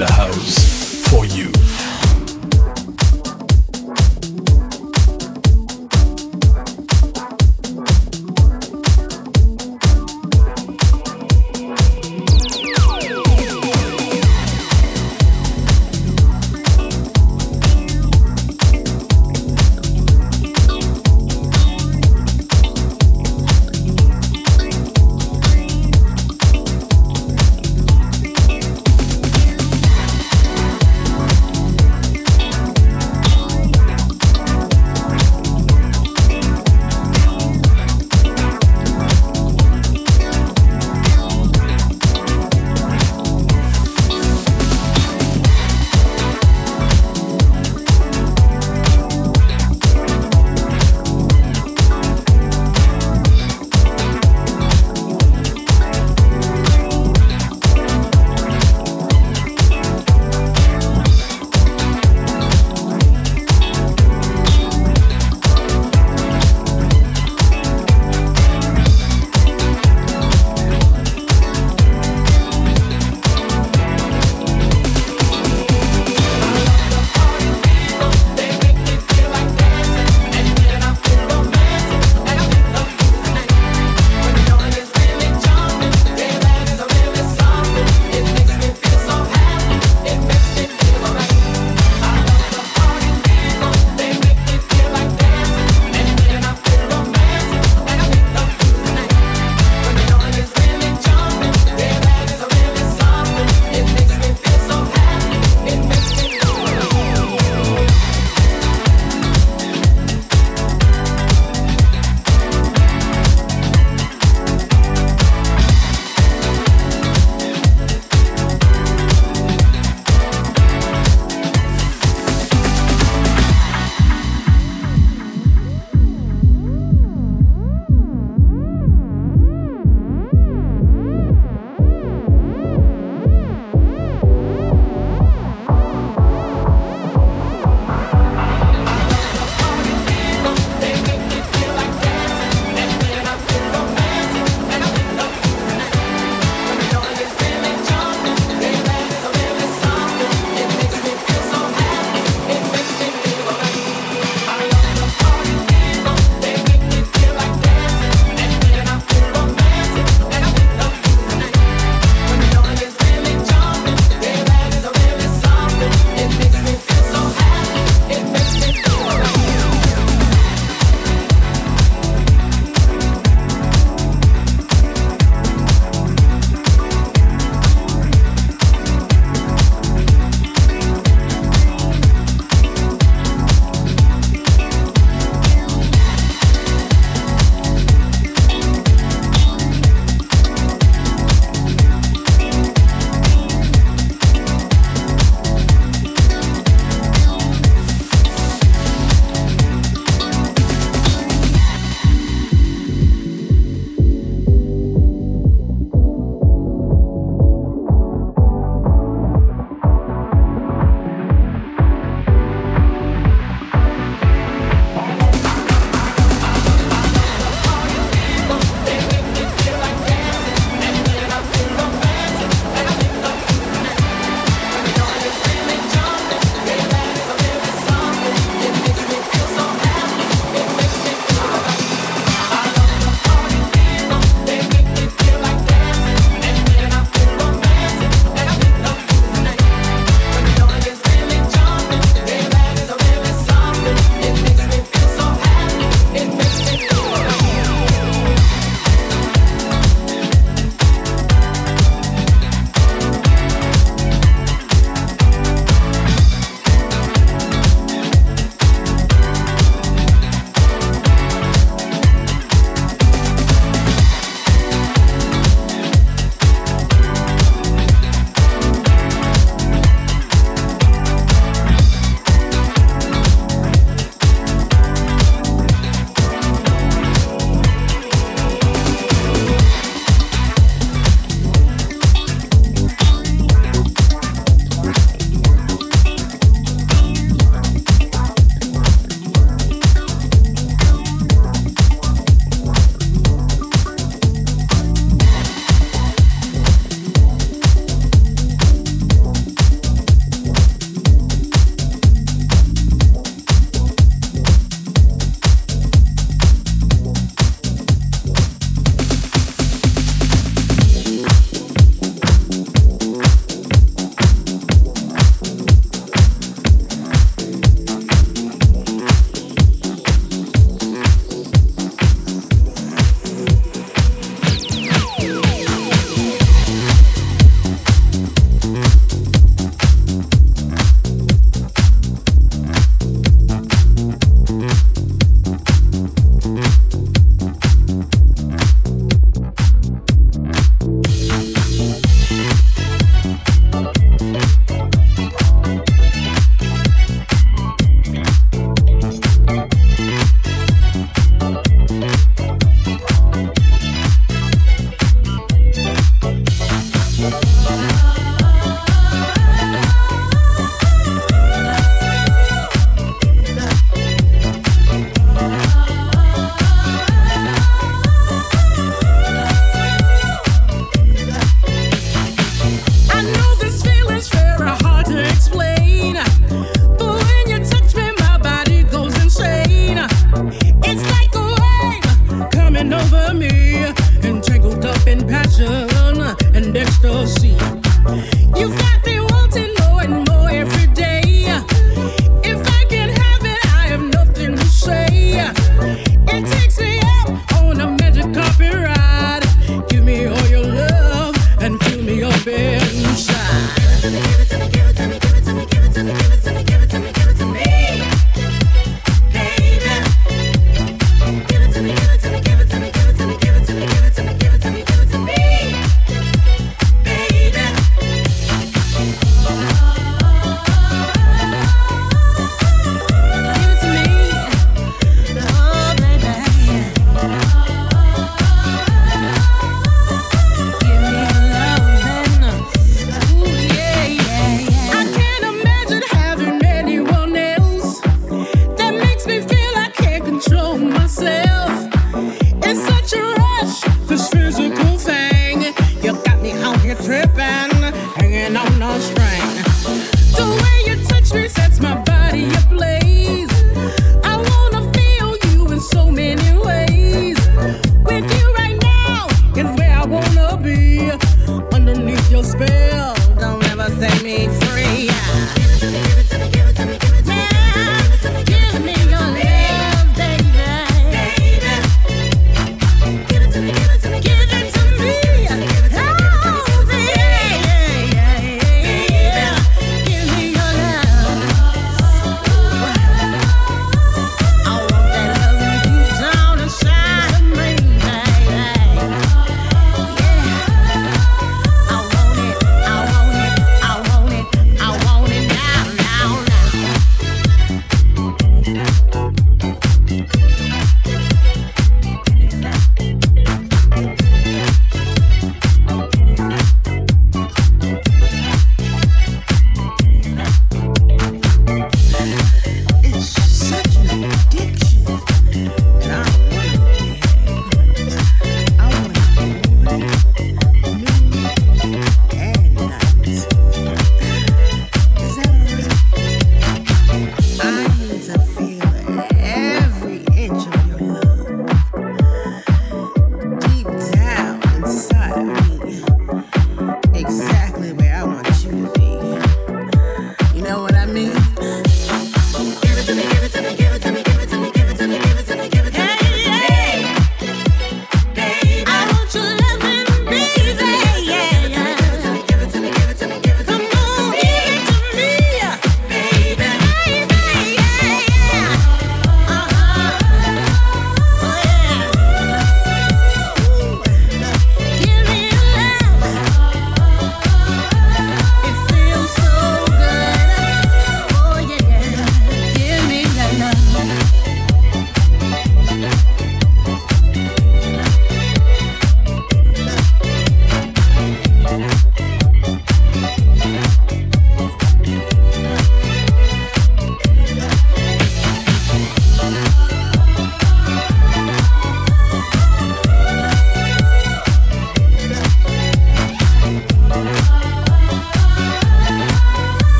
la house.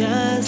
De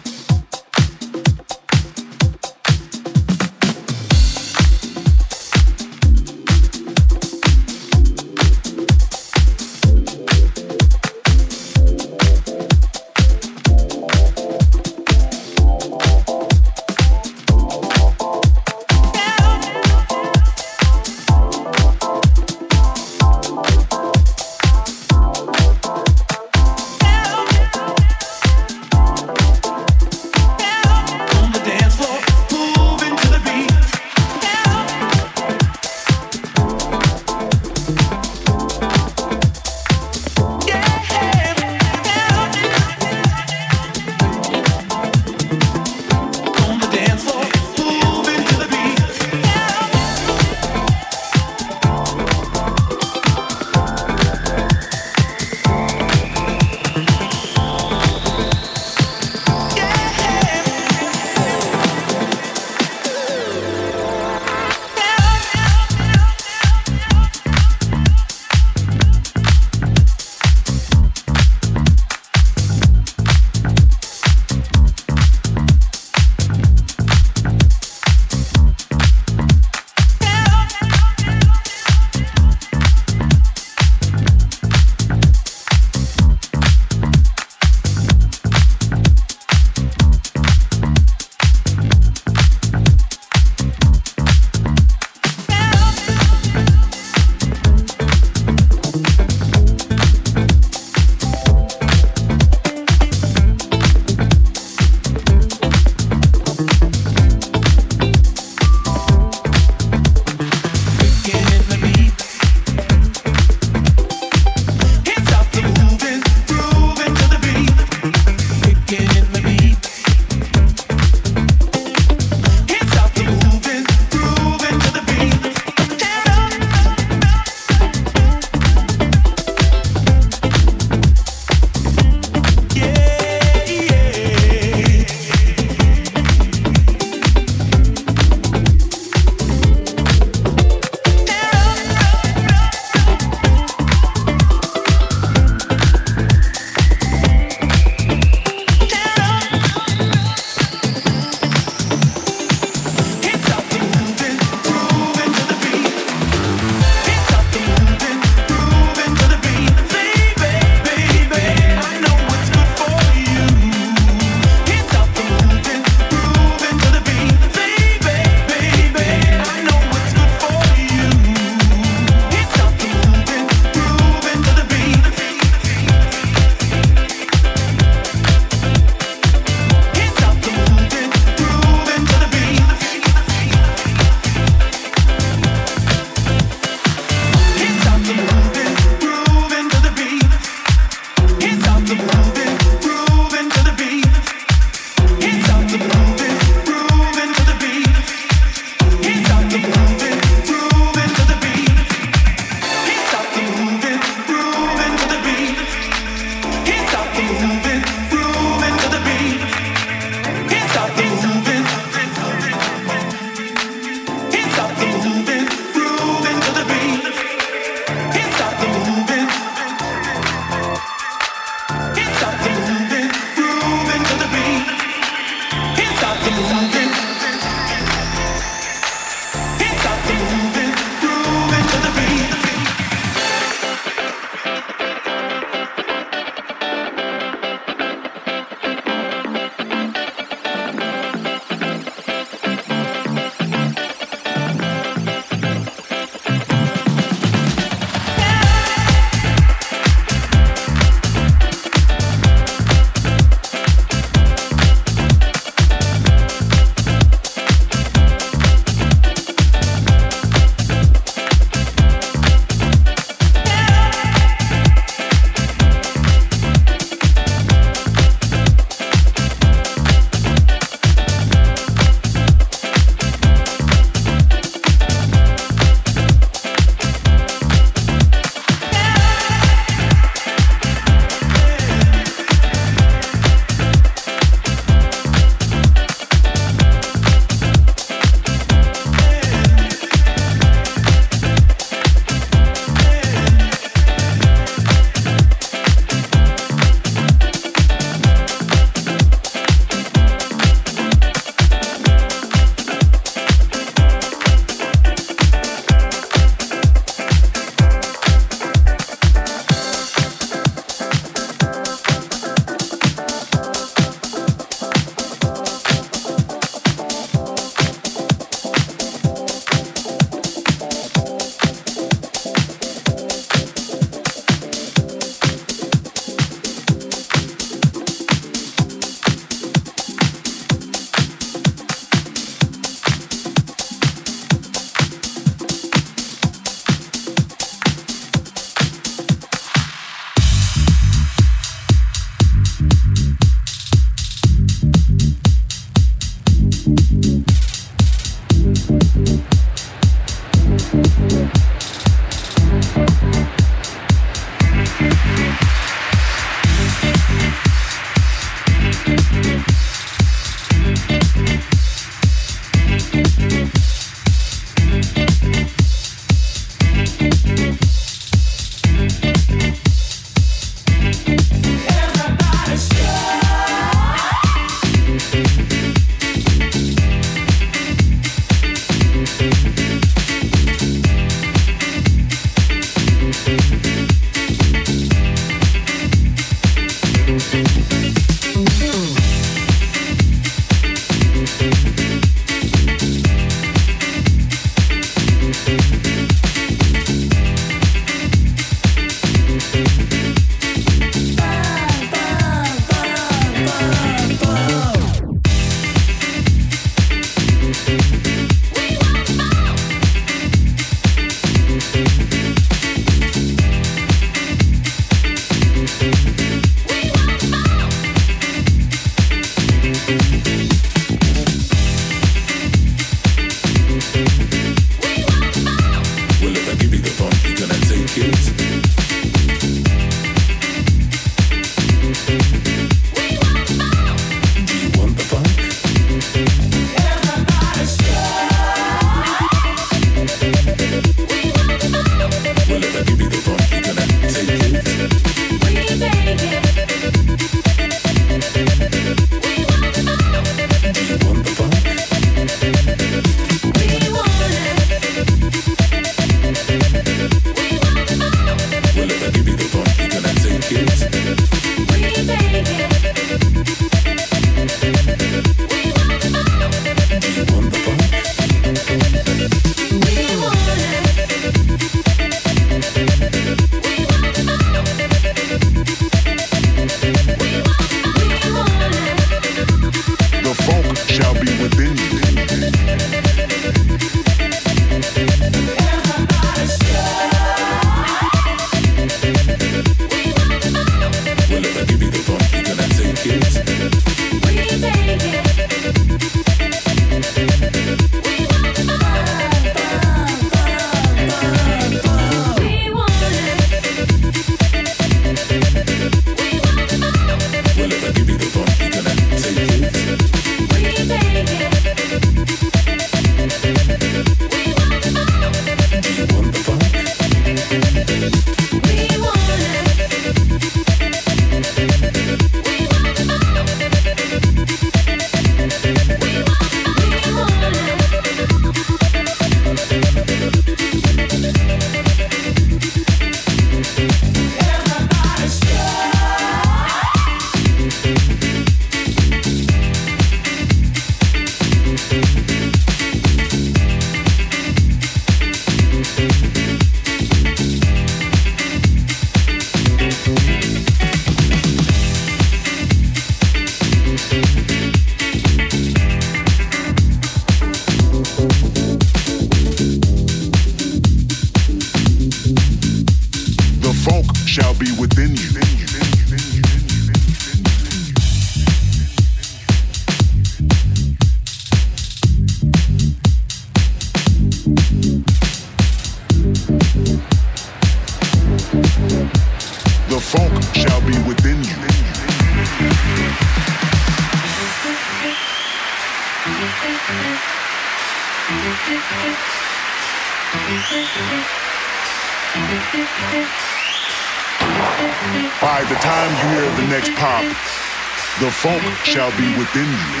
shall be within you.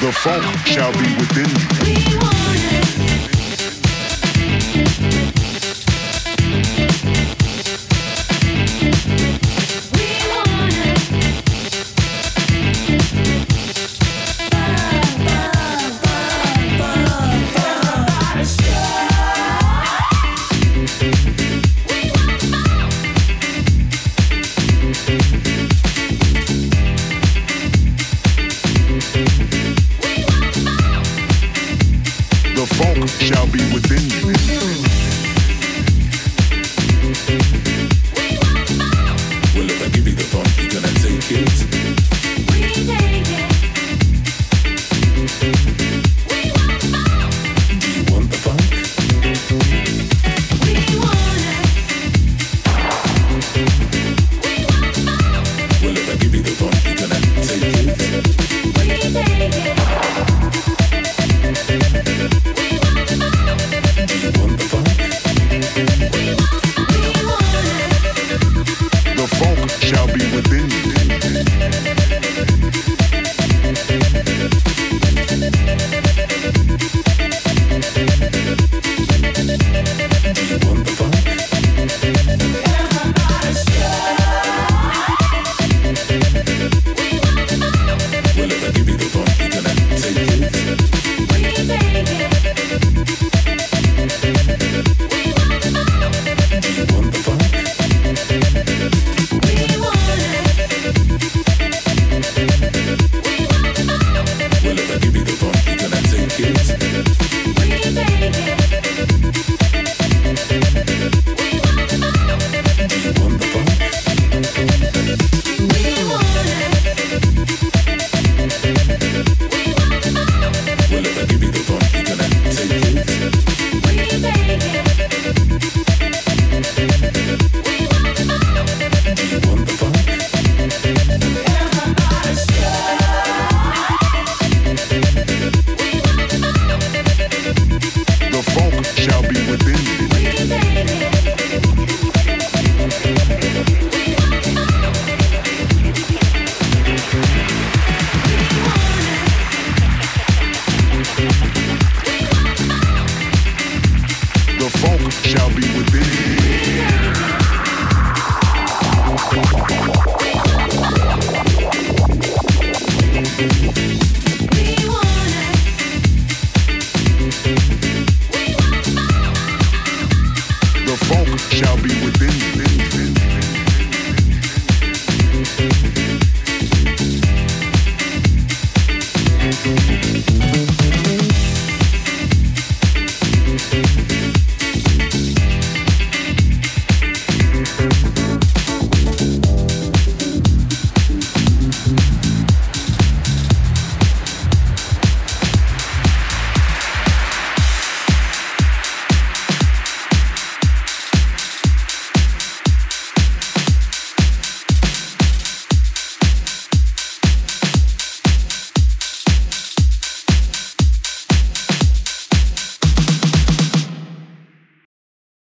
The funk shall be within you. kids.